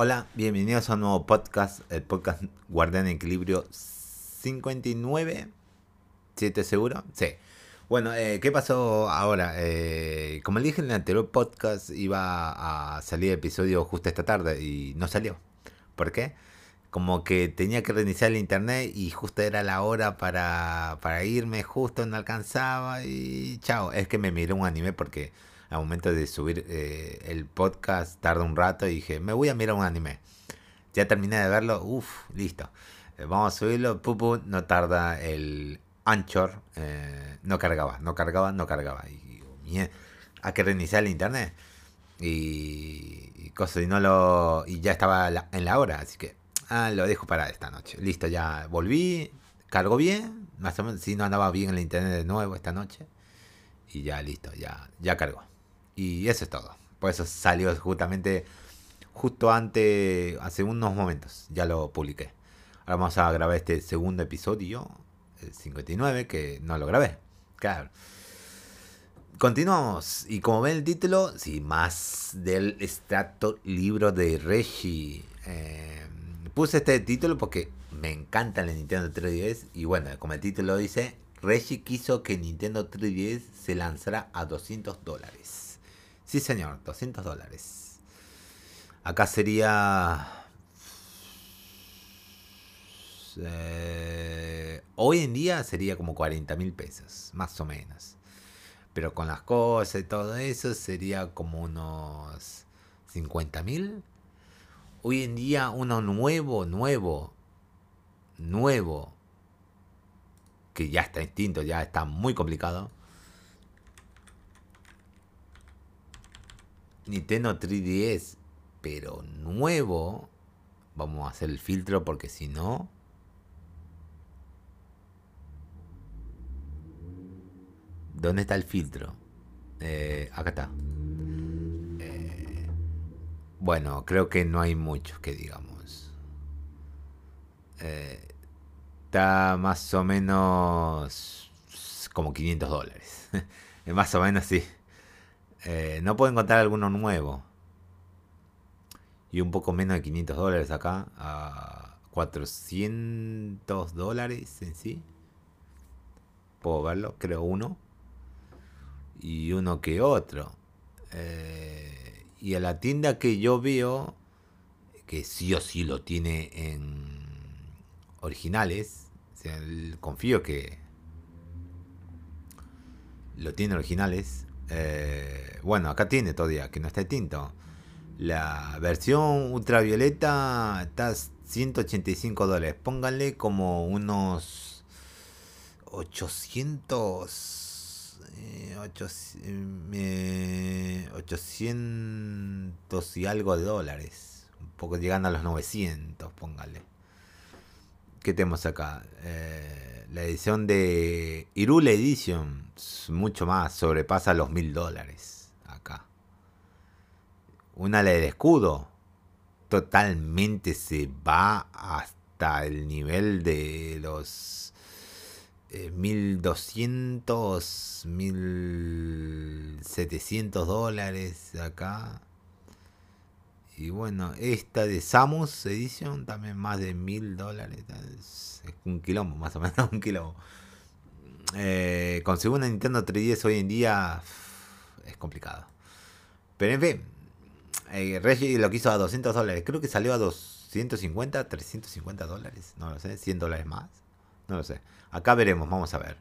Hola, bienvenidos a un nuevo podcast, el podcast Guardián Equilibrio 59. ¿Siete seguro? Sí. Bueno, eh, ¿qué pasó ahora? Eh, como dije en el anterior podcast, iba a salir episodio justo esta tarde y no salió. ¿Por qué? Como que tenía que reiniciar el internet y justo era la hora para, para irme, justo no alcanzaba y chao. Es que me miré un anime porque al momento de subir eh, el podcast tarda un rato y dije, me voy a mirar un anime. Ya terminé de verlo, uff, listo. Eh, vamos a subirlo, pupu, no tarda el Anchor, eh, no cargaba, no cargaba, no cargaba. Y hay que reiniciar el internet. Y, y cosas, y no lo. Y ya estaba en la hora, así que ah, lo dejo para esta noche. Listo, ya volví, cargo bien, más o menos, si no andaba bien el internet de nuevo esta noche. Y ya listo, ya, ya cargó. Y eso es todo. Por eso salió justamente justo antes, hace unos momentos. Ya lo publiqué. Ahora vamos a grabar este segundo episodio, el 59, que no lo grabé. Claro. Continuamos. Y como ven el título, sí, más del extracto libro de Reggie. Eh, puse este título porque me encanta la Nintendo 3DS. Y bueno, como el título dice, Reggie quiso que Nintendo 3DS se lanzara a 200 dólares. Sí, señor, 200 dólares. Acá sería... Eh, hoy en día sería como 40 mil pesos, más o menos. Pero con las cosas y todo eso sería como unos 50 mil. Hoy en día uno nuevo, nuevo, nuevo, que ya está extinto, ya está muy complicado Nintendo 3DS, pero nuevo, vamos a hacer el filtro porque si no... ¿Dónde está el filtro? Eh, acá está. Eh, bueno, creo que no hay muchos que digamos. Eh, está más o menos como 500 dólares. más o menos sí. Eh, no puedo encontrar alguno nuevo. Y un poco menos de 500 dólares acá. A 400 dólares en sí. Puedo verlo, creo uno. Y uno que otro. Eh, y a la tienda que yo veo, que sí o sí lo tiene en originales. confío que lo tiene originales. Eh, bueno, acá tiene todavía, que no está tinto. La versión ultravioleta está 185 dólares. Pónganle como unos 800... 800 y algo de dólares. Un poco llegando a los 900, pónganle. ¿Qué tenemos acá? Eh, la edición de Irule Edition, mucho más, sobrepasa los mil dólares acá. Una ley de escudo, totalmente se va hasta el nivel de los eh, 1200, 1700 dólares acá. Y bueno, esta de Samus Edition también más de mil dólares. Es un quilombo, más o menos un quilombo. Eh, conseguir una Nintendo 3DS hoy en día es complicado. Pero en fin, eh, Reggie lo quiso a 200 dólares. Creo que salió a 250, 350 dólares. No lo sé, 100 dólares más. No lo sé. Acá veremos, vamos a ver.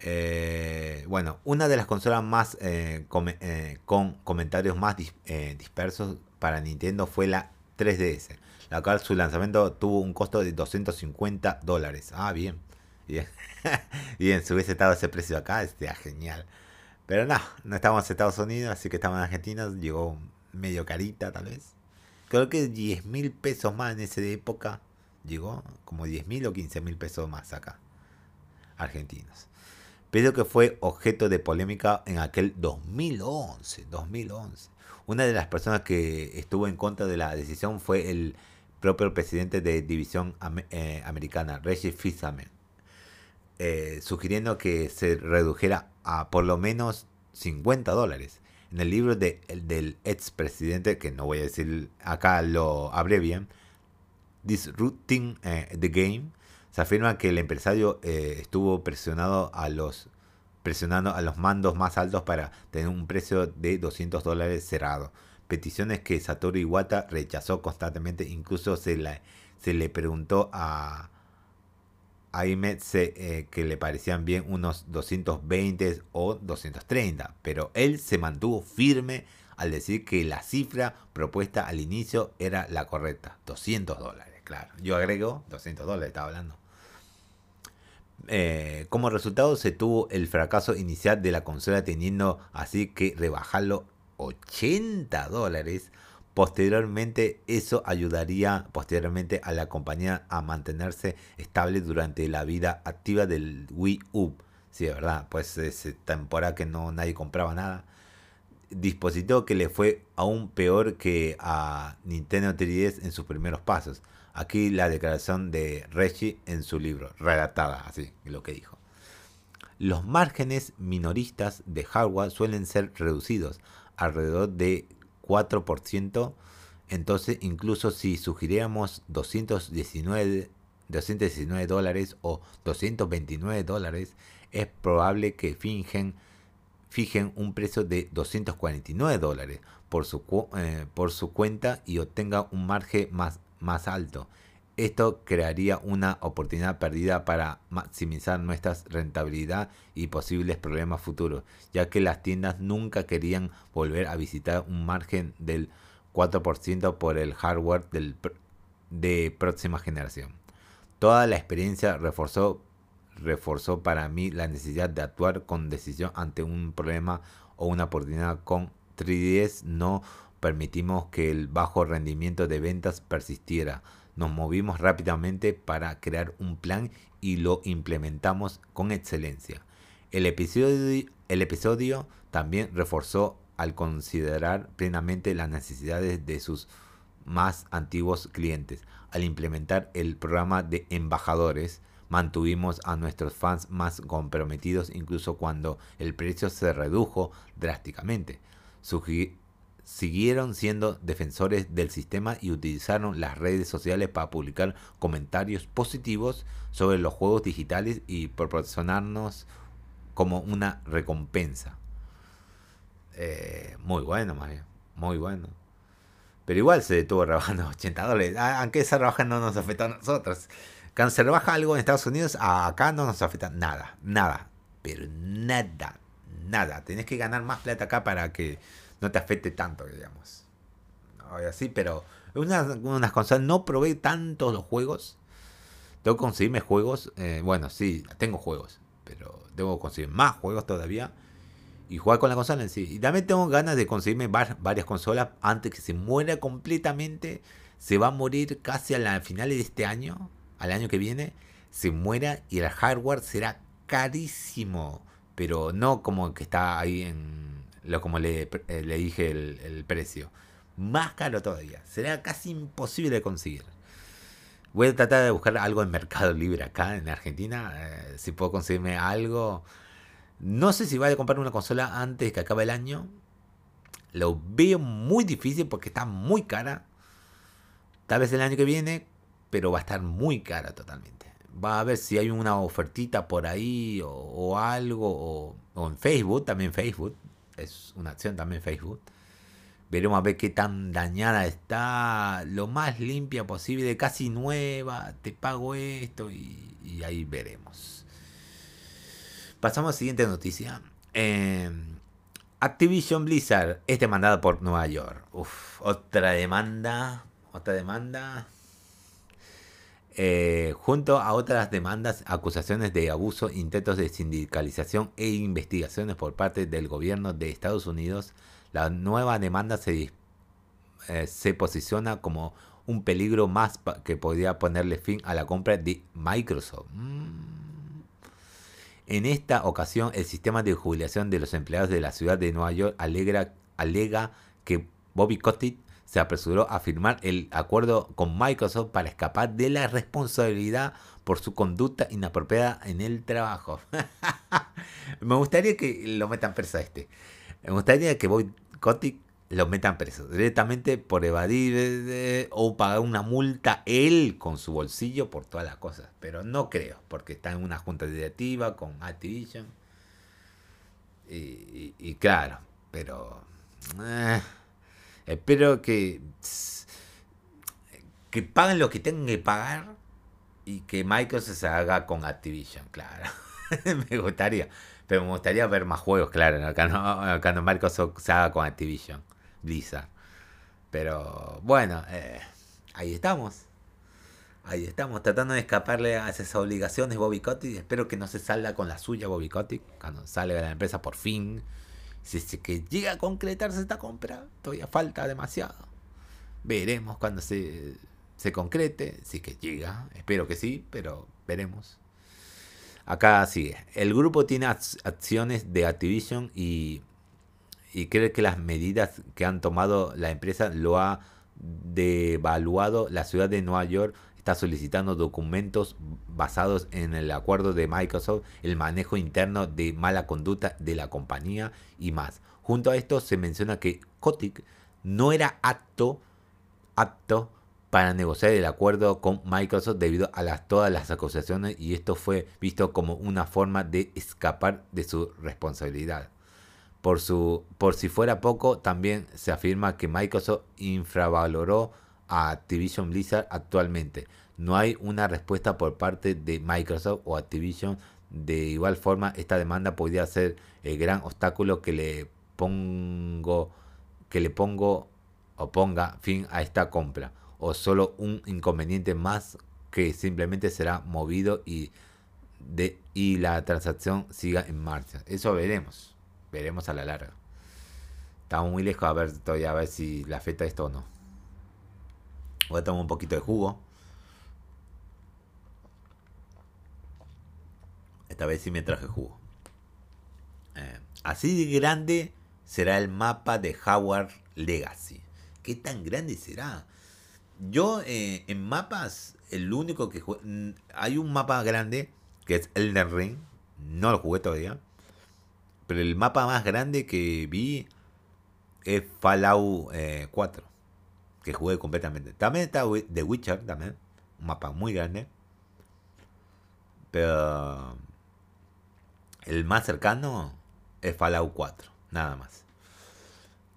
Eh, bueno, una de las consolas más eh, con comentarios más dispersos para Nintendo fue la 3DS, la cual su lanzamiento tuvo un costo de 250 dólares. Ah, bien. Bien. bien, si hubiese estado ese precio acá, estaría genial. Pero no, no estamos en Estados Unidos, así que estamos en Argentina. Llegó medio carita, tal vez. Creo que 10 mil pesos más en esa época. Llegó como 10 mil o 15 mil pesos más acá. Argentinos. Pero que fue objeto de polémica en aquel 2011. 2011. Una de las personas que estuvo en contra de la decisión fue el propio presidente de División eh, Americana, Reggie Fils-Aimé, eh, sugiriendo que se redujera a por lo menos 50 dólares. En el libro de, el, del expresidente, que no voy a decir acá lo abrevian, Disrupting eh, the Game, se afirma que el empresario eh, estuvo presionado a los presionando a los mandos más altos para tener un precio de 200 dólares cerrado. Peticiones que Satoru Iwata rechazó constantemente, incluso se, la, se le preguntó a, a eh, que le parecían bien unos 220 o 230, pero él se mantuvo firme al decir que la cifra propuesta al inicio era la correcta, 200 dólares, claro. Yo agrego 200 dólares, estaba hablando. Eh, como resultado se tuvo el fracaso inicial de la consola teniendo así que rebajarlo 80 dólares. Posteriormente eso ayudaría posteriormente a la compañía a mantenerse estable durante la vida activa del Wii U. Sí, es verdad, pues es temporada que no nadie compraba nada. Dispositivo que le fue aún peor que a Nintendo 3DS en sus primeros pasos. Aquí la declaración de Reggie en su libro, redactada así, lo que dijo. Los márgenes minoristas de hardware suelen ser reducidos alrededor de 4%, entonces incluso si sugiriéramos 219, 219 dólares o 229 dólares, es probable que fijen un precio de 249 dólares por su, eh, por su cuenta y obtenga un margen más más alto. Esto crearía una oportunidad perdida para maximizar nuestra rentabilidad y posibles problemas futuros, ya que las tiendas nunca querían volver a visitar un margen del 4% por el hardware del, de próxima generación. Toda la experiencia reforzó, reforzó para mí la necesidad de actuar con decisión ante un problema o una oportunidad con 3DS no permitimos que el bajo rendimiento de ventas persistiera. Nos movimos rápidamente para crear un plan y lo implementamos con excelencia. El episodio, también reforzó al considerar plenamente las necesidades de sus más antiguos clientes. Al implementar el programa de embajadores, mantuvimos a nuestros fans más comprometidos incluso cuando el precio se redujo drásticamente siguieron siendo defensores del sistema y utilizaron las redes sociales para publicar comentarios positivos sobre los juegos digitales y proporcionarnos como una recompensa. Eh, muy bueno, más Muy bueno. Pero igual se estuvo rebajando 80 dólares. Ah, aunque esa rebaja no nos afecta a nosotros. Cuando se rebaja algo en Estados Unidos, acá no nos afecta nada. Nada. Pero nada. Nada. Tenés que ganar más plata acá para que no te afecte tanto, digamos. Así, pero unas, unas consolas no probé tantos los juegos. Tengo que conseguirme juegos. Eh, bueno, sí, tengo juegos, pero debo conseguir más juegos todavía y jugar con la consola en sí. Y también tengo ganas de conseguirme varias consolas antes que se muera completamente. Se va a morir casi a la finales de este año, al año que viene. Se muera y el hardware será carísimo. Pero no como que está ahí en lo como le, eh, le dije el, precio. Más caro todavía. Será casi imposible de conseguir. Voy a tratar de buscar algo en Mercado Libre acá en Argentina. Eh, si puedo conseguirme algo. No sé si voy a comprar una consola antes que acabe el año. Lo veo muy difícil porque está muy cara. Tal vez el año que viene, pero va a estar muy cara totalmente. Va a ver si hay una ofertita por ahí o, algo. O, o, en Facebook, también Facebook es una acción también Facebook. Veremos a ver qué tan dañada está, lo más limpia posible, casi nueva, te pago esto y, ahí veremos. Pasamos a la siguiente noticia. Em, Activision Blizzard es demandada por Nueva York. otra demanda, otra demanda. Eh, junto a otras demandas, acusaciones de abuso, intentos de sindicalización e investigaciones por parte del gobierno de Estados Unidos, la nueva demanda se, eh, posiciona como un peligro más que podría ponerle fin a la compra de Microsoft. Mm. En esta ocasión, el sistema de jubilación de los empleados de la ciudad de Nueva York alega que Bobby Kotick se apresuró a firmar el acuerdo con Microsoft para escapar de la responsabilidad por su conducta inapropiada en el trabajo. Me gustaría que lo metan presa este. Me gustaría que Boy Kotick lo metan preso directamente por evadir eh, o pagar una multa él con su bolsillo por todas las cosas. Pero no creo, porque está en una junta directiva con Activision. Y, claro, pero eh, espero que que paguen lo que tengan que pagar y que Microsoft se haga con Activision, claro. me gustaría, pero me gustaría ver más juegos, claro, acá no, Microsoft se haga con Activision. Blizzard. Pero bueno, eh, ahí estamos. Ahí estamos, tratando de escaparle a esas obligaciones Bobby Kotick. Espero que no se salga con la suya Bobby Kotick cuando salga de la empresa por fin. Si es que llega a concretarse esta compra, todavía falta demasiado. Veremos cuando se, se concrete, si que llega. Espero que sí, pero veremos. Acá sigue. El grupo tiene acciones de Activision y y cree que las medidas que han tomado la empresa lo ha devaluado. La ciudad de Nueva York está solicitando documentos basados en el acuerdo de Microsoft, el manejo interno de mala conducta de la compañía y más. Junto a esto se menciona que Kotick no era apto, apto para negociar el acuerdo con Microsoft debido a todas las acusaciones y esto fue visto como una forma de escapar de su responsabilidad. Por, su, por si fuera poco, también se afirma que Microsoft infravaloró a Activision Blizzard actualmente. No hay una respuesta por parte de Microsoft o Activision. De igual forma, esta demanda podría ser el gran obstáculo que le pongo que le pongo o ponga fin a esta compra o solo un inconveniente más que simplemente será movido y de y la transacción siga en marcha. Eso veremos veremos a la larga. Estamos muy lejos a ver todavía a ver si le afecta esto o no. Voy a tomar un poquito de jugo. Esta vez sí me traje jugo. Eh, así de grande será el mapa de Howard Legacy. ¿Qué tan grande será? Yo eh, en mapas, el único que juego, hay un mapa grande que es Elden Ring. No lo jugué todavía. Pero el mapa más grande que vi es Fallout 4. Que jugué completamente. También está The Witcher, también. Un mapa muy grande. Pero el más cercano es Fallout 4. Nada más.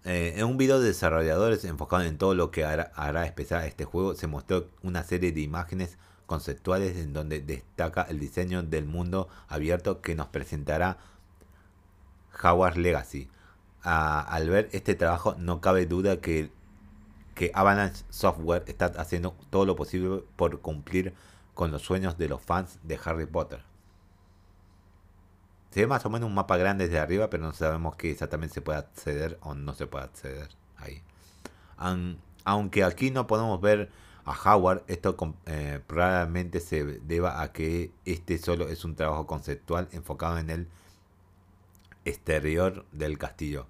Eh, en un video de desarrolladores enfocado en todo lo que hará, hará especial este juego, se mostró una serie de imágenes conceptuales en donde destaca el diseño del mundo abierto que nos presentará Howard Legacy. al ver este trabajo no cabe duda que, que Avalanche Software está haciendo todo lo posible por cumplir con los sueños de los fans de Harry Potter. Se ve más o menos un mapa grande desde arriba, pero no sabemos que exactamente se puede acceder o no se puede acceder ahí. aunque aquí no podemos ver a Howard, esto eh, probablemente se deba a que este solo es un trabajo conceptual enfocado en el exterior del castillo.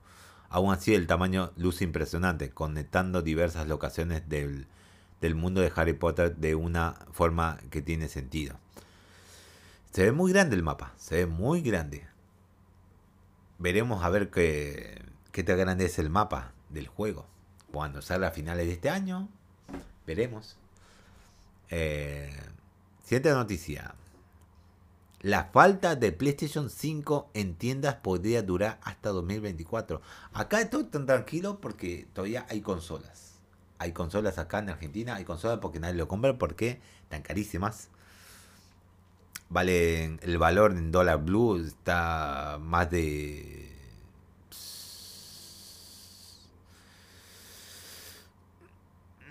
Aún así, el tamaño luce impresionante, conectando diversas locaciones del, mundo de Harry Potter de una forma que tiene sentido. Se ve muy grande el mapa, se ve muy grande. Veremos a ver qué, qué tan grande es el mapa del juego. Cuando salga a finales de este año, veremos. Eh, siguiente noticia. La falta de PlayStation 5 en tiendas podría durar hasta 2024. Acá estoy tan tranquilo porque todavía hay consolas. Hay consolas acá en Argentina, hay consolas porque nadie lo compra porque están carísimas. Vale, el valor en dólar blue está más de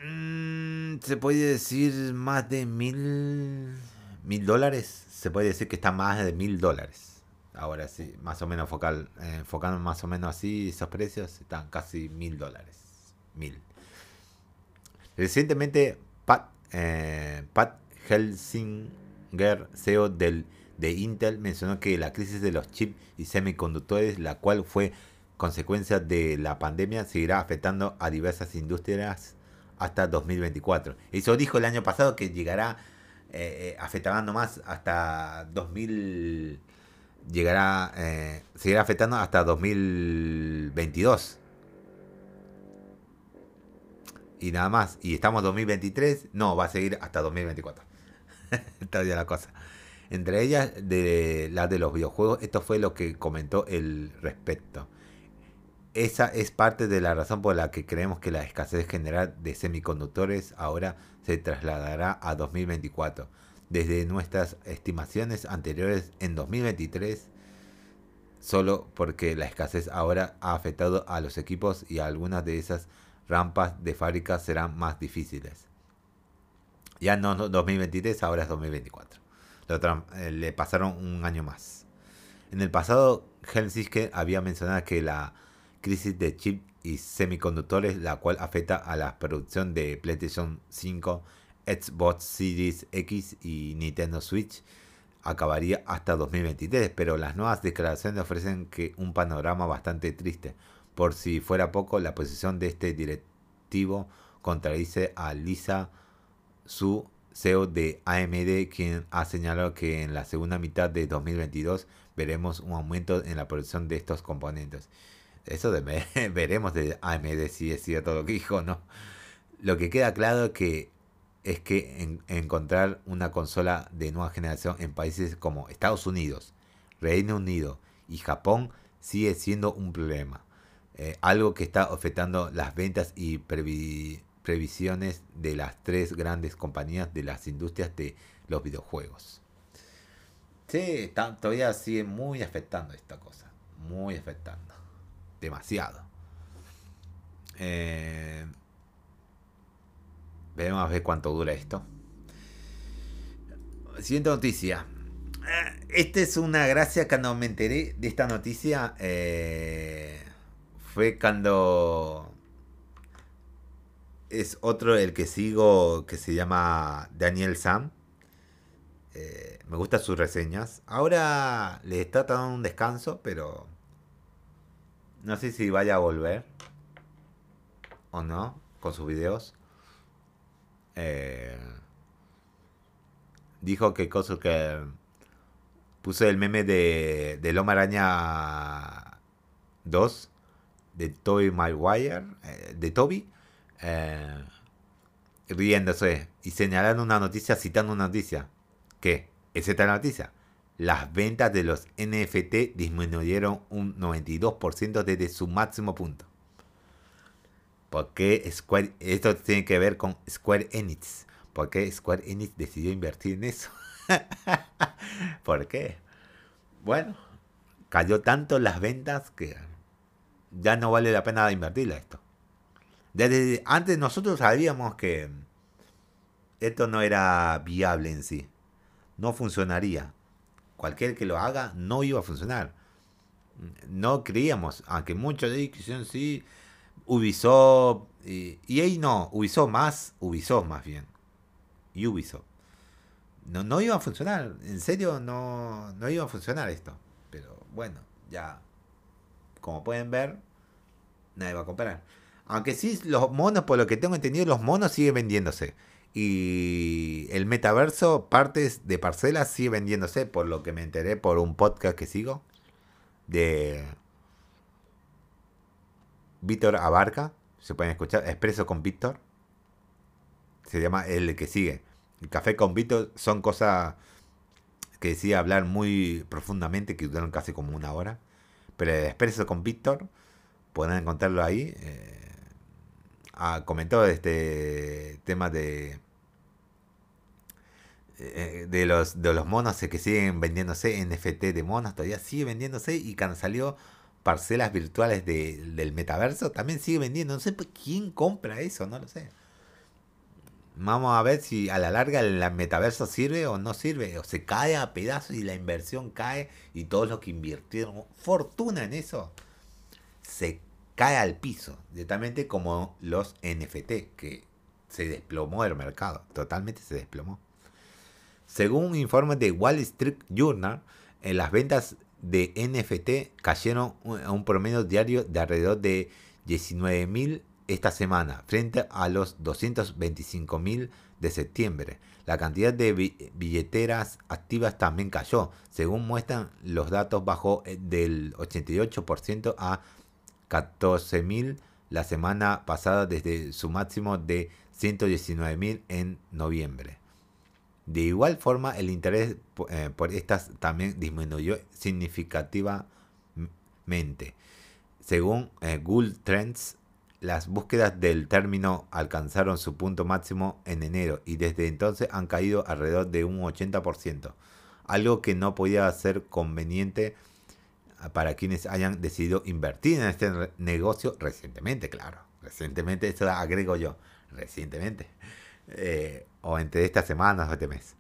mm, se puede decir más de mil mil dólares se puede decir que está más de mil dólares. Ahora sí, más o menos focal, eh, enfocando más o menos así esos precios, están casi mil dólares. Mil. Recientemente, Pat, eh, Pat Helsinger, CEO del, de Intel, mencionó que la crisis de los chips y semiconductores, la cual fue consecuencia de la pandemia, seguirá afectando a diversas industrias hasta 2024. Eso dijo el año pasado que llegará eh, eh, afectará nomás hasta 2000, llegará, eh, seguirá afectando hasta 2022. Y nada más. Y estamos 2023. No, va a seguir hasta 2024. Todavía la cosa. Entre ellas, de las de los videojuegos, esto fue lo que comentó el respecto. Esa es parte de la razón por la que creemos que la escasez general de semiconductores ahora se trasladará a 2024. Desde nuestras estimaciones anteriores en 2023, solo porque la escasez ahora ha afectado a los equipos y algunas de esas rampas de fábrica serán más difíciles. Ya no 2023, ahora es 2024. Eh, le pasaron un año más. En el pasado, Helsinki había mencionado que la crisis de chip y semiconductores, la cual afecta a la producción de PlayStation 5, Xbox Series X y Nintendo Switch, acabaría hasta 2023, pero las nuevas declaraciones ofrecen que un panorama bastante triste. Por si fuera poco, la posición de este directivo contradice a Lisa Su, CEO de AMD, quien ha señalado que en la segunda mitad de 2022 veremos un aumento en la producción de estos componentes. Eso de veremos de AMD si es cierto lo que dijo, ¿no? Lo que queda claro que es que encontrar una consola de nueva generación en países como Estados Unidos, Reino Unido y Japón sigue siendo un problema. Eh, algo que está afectando las ventas y previsiones de las tres grandes compañías de las industrias de los videojuegos. Sí, todavía sigue muy afectando esta cosa. Muy afectando. Demasiado. Eh, Veremos a ver cuánto dura esto. Siguiente noticia. Eh, esta es una gracia cuando me enteré de esta noticia. Eh, fue cuando es otro el que sigo que se llama Daniel Sam. Eh, me gustan sus reseñas. Ahora le está dando un descanso, pero no sé si vaya a volver o no con sus videos. Eh, dijo que cosa que puso el meme de, de Loma Araña 2 de Toby Maguire, eh, de Toby, eh, riéndose y señalando una noticia, citando una noticia. ¿Qué? ¿Es esta noticia? Las ventas de los NFT disminuyeron un 92% desde su máximo punto. ¿Por qué Square, esto tiene que ver con Square Enix? ¿Por qué Square Enix decidió invertir en eso? ¿Por qué? Bueno, cayó tanto las ventas que ya no vale la pena invertirla esto. Desde antes nosotros sabíamos que esto no era viable en sí. No funcionaría. Cualquier que lo haga no iba a funcionar. No creíamos, aunque muchos de ellos sí, Ubisoft, y ahí no, Ubisoft más, Ubisoft más bien. Ubisoft. No, no iba a funcionar, en serio no, no iba a funcionar esto. Pero bueno, ya, como pueden ver, nadie va a comprar. Aunque sí, los monos, por lo que tengo entendido, los monos siguen vendiéndose. Y el metaverso, partes de parcelas, sigue vendiéndose, por lo que me enteré por un podcast que sigo. De Víctor Abarca, se pueden escuchar, Expreso con Víctor, se llama el que sigue. El café con Víctor son cosas que decía hablar muy profundamente, que duraron casi como una hora. Pero el Expreso con Víctor, pueden encontrarlo ahí. Eh, comentó este tema de eh, de los, de los monos que siguen vendiéndose, NFT de monos, todavía sigue vendiéndose y cuando salió parcelas virtuales del metaverso, también sigue vendiendo. No sé quién compra eso, no lo sé. Vamos a ver si a la larga el metaverso sirve o no sirve. O se cae a pedazos y la inversión cae y todos los que invirtieron fortuna en eso se cae al piso. Directamente como los NFT, que se desplomó el mercado. Totalmente se desplomó. Según un informe de Wall Street Journal, las ventas de NFT cayeron a un promedio diario de alrededor de 19.000 esta semana, frente a los 225.000 de septiembre. La cantidad de billeteras activas también cayó. Según muestran los datos, bajó eh, del 88% a 14.000 la semana pasada desde su máximo de 119.000 en noviembre. De igual forma, el interés eh, por estas también disminuyó significativamente. Según eh, Google Trends, las búsquedas del término alcanzaron su punto máximo en enero y desde entonces han caído alrededor de un 80%, algo que no podía ser conveniente para quienes hayan decidido invertir en este negocio recientemente, claro. Recientemente, eso agrego yo, recientemente. Eh, o entre estas semanas o este mes.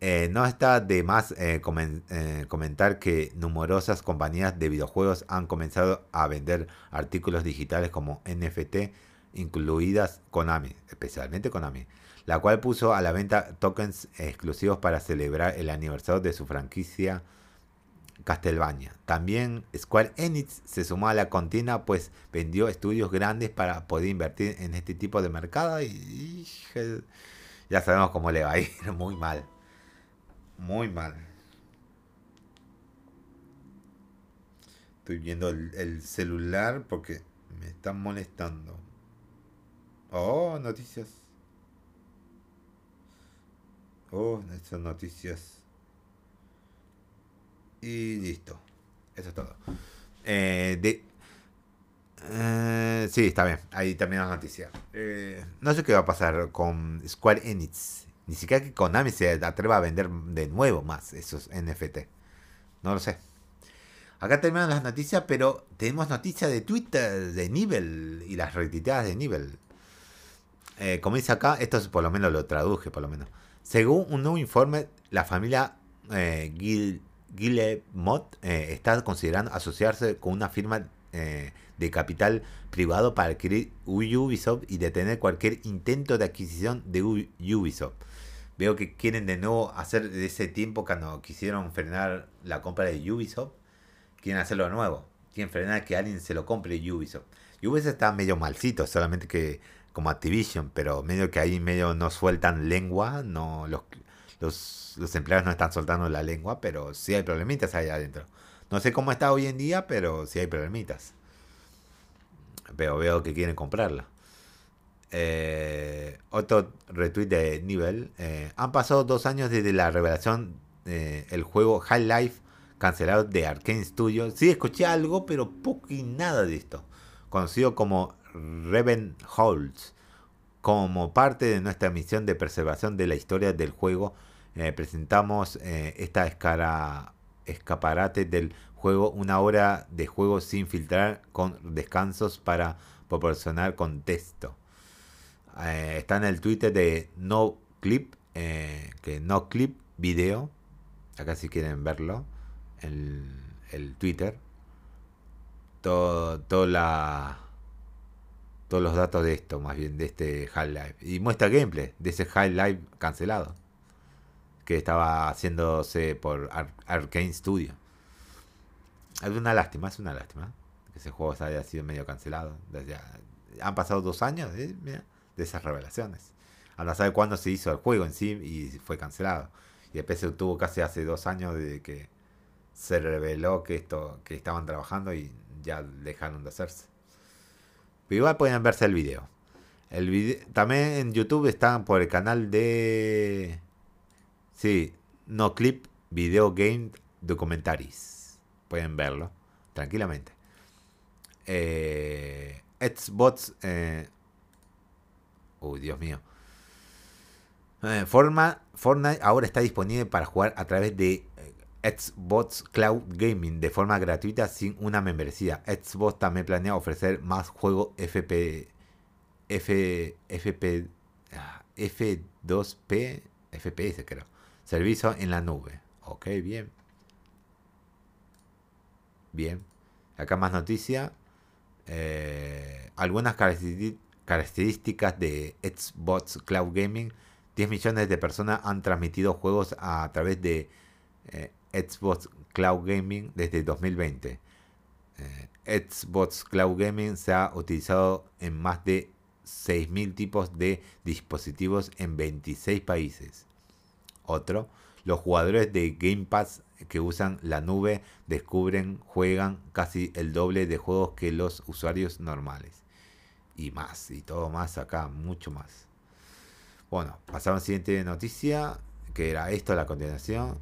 Eh, no está de más eh, comentar que numerosas compañías de videojuegos han comenzado a vender artículos digitales como NFT, incluidas Konami, especialmente Konami, la cual puso a la venta tokens exclusivos para celebrar el aniversario de su franquicia Castlevania. También Square Enix se sumó a la contienda, pues vendió estudios grandes para poder invertir en este tipo de mercado y ya sabemos cómo le va a ir, muy mal. Muy mal. Estoy viendo el, celular porque me están molestando. Oh, noticias. Oh, estas noticias. Y listo. Eso es todo. Eh, eh, sí, está bien. Ahí también la noticia. Eh, no sé qué va a pasar con Square Enix. Ni siquiera que Konami se atreva a vender de nuevo más esos NFT. No lo sé. Acá terminan las noticias, pero tenemos noticias de Twitter de Nivel y las retuiteadas de Nivel. Eh, como dice acá, esto por lo menos lo traduje, por lo menos. Según un nuevo informe, la familia eh, Gil, Guillemot eh, está considerando asociarse con una firma eh, de capital privado para adquirir Ubisoft y detener cualquier intento de adquisición de Ubisoft. Veo que quieren de nuevo hacer de ese tiempo cuando quisieron frenar la compra de Ubisoft, quieren hacerlo de nuevo. Quieren frenar que alguien se lo compre Ubisoft. Ubisoft está medio malcito, solamente que como Activision, pero medio que ahí medio no sueltan lengua, no los, los, empleados no están soltando la lengua, pero sí hay problemitas ahí adentro. No sé cómo está hoy en día, pero sí hay problemitas. Pero veo que quieren comprarla. Eh, otro retweet de nivel. Eh, han pasado dos años desde la revelación del juego High Life cancelado de Arkane Studios. Sí, escuché algo, pero poco y nada de esto. Conocido como Reven Holds. Como parte de nuestra misión de preservación de la historia del juego, eh, presentamos esta escara escaparate del juego, una hora de juego sin filtrar con descansos para proporcionar contexto. Eh, está en el Twitter de No Clip, eh, que No Clip Video. Acá si quieren verlo. El, el Twitter. Todo, la, todos los datos de esto, más bien, de este High Live. Y muestra gameplay de ese High Live cancelado que estaba haciéndose por Arkane Studio. Es una lástima, es una lástima que ese juego haya sido medio cancelado. han pasado dos años de, esas revelaciones. A no saber cuándo se hizo el juego en sí y fue cancelado. Y después se tuvo casi hace dos años de que se reveló que esto que estaban trabajando y ya dejaron de hacerse. Pero igual pueden verse el video. El video también en YouTube están por el canal de Sí, no clip, video game documentaries. Pueden verlo tranquilamente. Eh, Xbox. Eh, uy, Dios mío. Eh, forma, Fortnite ahora está disponible para jugar a través de Xbox Cloud Gaming de forma gratuita sin una membresía. Xbox también planea ofrecer más juegos FP, F, FP, F2P, FPS creo Servicio en la nube. Ok, bien. Bien. Acá más noticia. Eh, algunas características de Xbox Cloud Gaming. 10 millones de personas han transmitido juegos a, través de eh, Xbox Cloud Gaming desde 2020. Xbox Cloud Gaming se ha utilizado en más de 6.000 tipos de dispositivos en 26 países. Otro, los jugadores de Game Pass que usan la nube descubren, juegan casi el doble de juegos que los usuarios normales. Y más, y todo más acá, mucho más. Bueno, pasamos a la siguiente noticia, que era esto la continuación.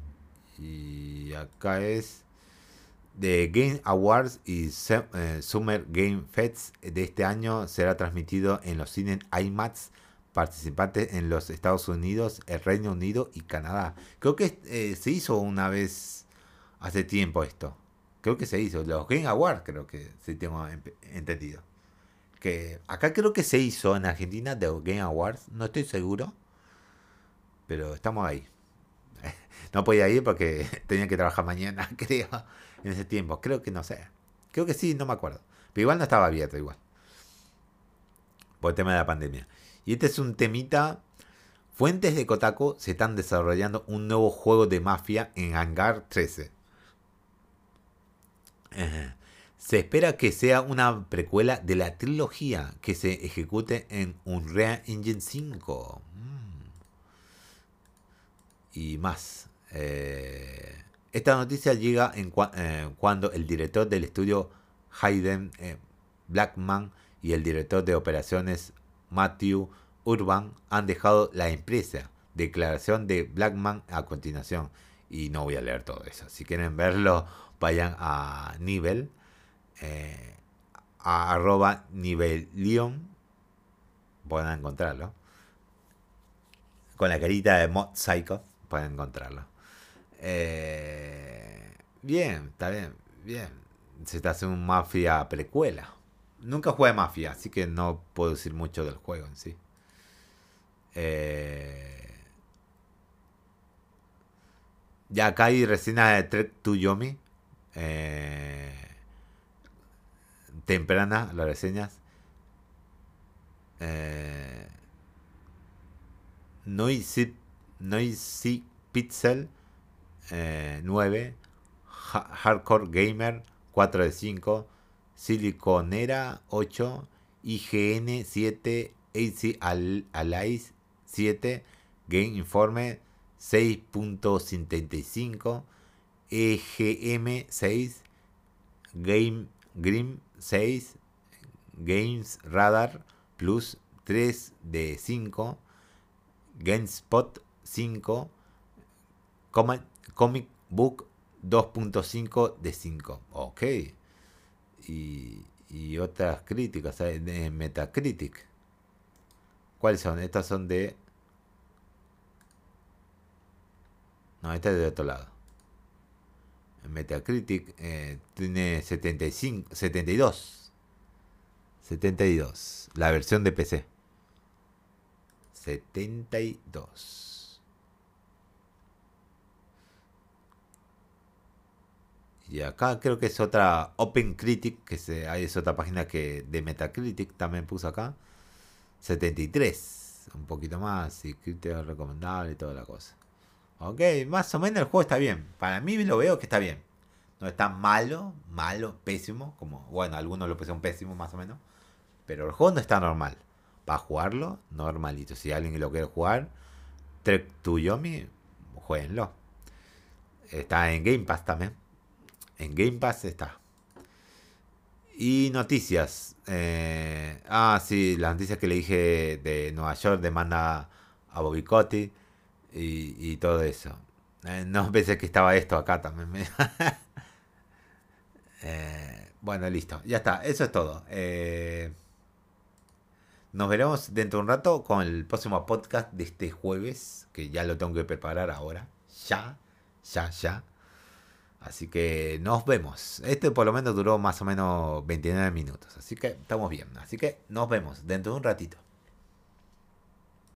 Y acá es The Game Awards y eh, Summer Game Fest de este año será transmitido en los cines IMAX participantes en los Estados Unidos, el Reino Unido y Canadá. Creo que eh, se hizo una vez hace tiempo esto. Creo que se hizo. Los Game Awards creo que sí tengo entendido. Que acá creo que se hizo en Argentina de Game Awards. No estoy seguro. Pero estamos ahí. No podía ir porque tenía que trabajar mañana, creo, en ese tiempo. Creo que no sé. Creo que sí, no me acuerdo. Pero igual no estaba abierto igual. Por el tema de la pandemia. Y este es un temita. Fuentes de Kotaku se están desarrollando un nuevo juego de mafia en Hangar 13. Se espera que sea una precuela de la trilogía que se ejecute en Unreal Engine 5. Mm. Y más. Eh, esta noticia llega en eh, cuando el director del estudio Hayden eh, Blackman y el director de operaciones Matthew Urban han dejado la empresa. Declaración de Blackman a continuación. Y no voy a leer todo eso. Si quieren verlo, vayan a nivel. A arroba nivelion. Pueden encontrarlo. Con la carita de Mod Psycho. Pueden encontrarlo. Eh, bien, está bien. Bien. Se está haciendo un mafia precuela. Nunca jugué Mafia, así que no puedo decir mucho del juego en sí. Eh, ya acá hay reseñas de Trek to Yomi. Eh, temprana las reseñas. Eh, Noisy, Noisy Pixel 9. Hardcore Gamer 4 de 5. Siliconera 8, IGN 7, AC Allies 7, Game Informe 6.75, EGM 6, Game Grim 6, Games Radar Plus 3 de 5, GameSpot 5, Comic Book 2.5 de 5. Ok y, otras críticas de Metacritic. ¿Cuáles son? Estas son de... No, esta es de otro lado. Metacritic eh, tiene 75, 72. 72. La versión de PC. 72. Y acá creo que es otra Open Critic, que se, es otra página que de Metacritic también puso acá. 73, un poquito más, y crítica recomendable y toda la cosa. Ok, más o menos el juego está bien. Para mí lo veo que está bien. No está malo, malo, pésimo, como, bueno, algunos lo pusieron pésimo más o menos. Pero el juego no está normal. Para jugarlo, normalito. Si alguien lo quiere jugar, Trek to Yomi, jueguenlo. Está en Game Pass también. En Game Pass está. Y noticias. Eh, ah, sí, las noticias que le dije de Nueva York demanda a Bobby y, todo eso. Eh, no pensé que estaba esto acá también. Eh, bueno, listo. Ya está. Eso es todo. nos veremos dentro de un rato con el próximo podcast de este jueves. Que ya lo tengo que preparar ahora. Ya, ya, ya. Así que nos vemos. Este por lo menos duró más o menos 29 minutos. Así que estamos bien. Así que nos vemos dentro de un ratito.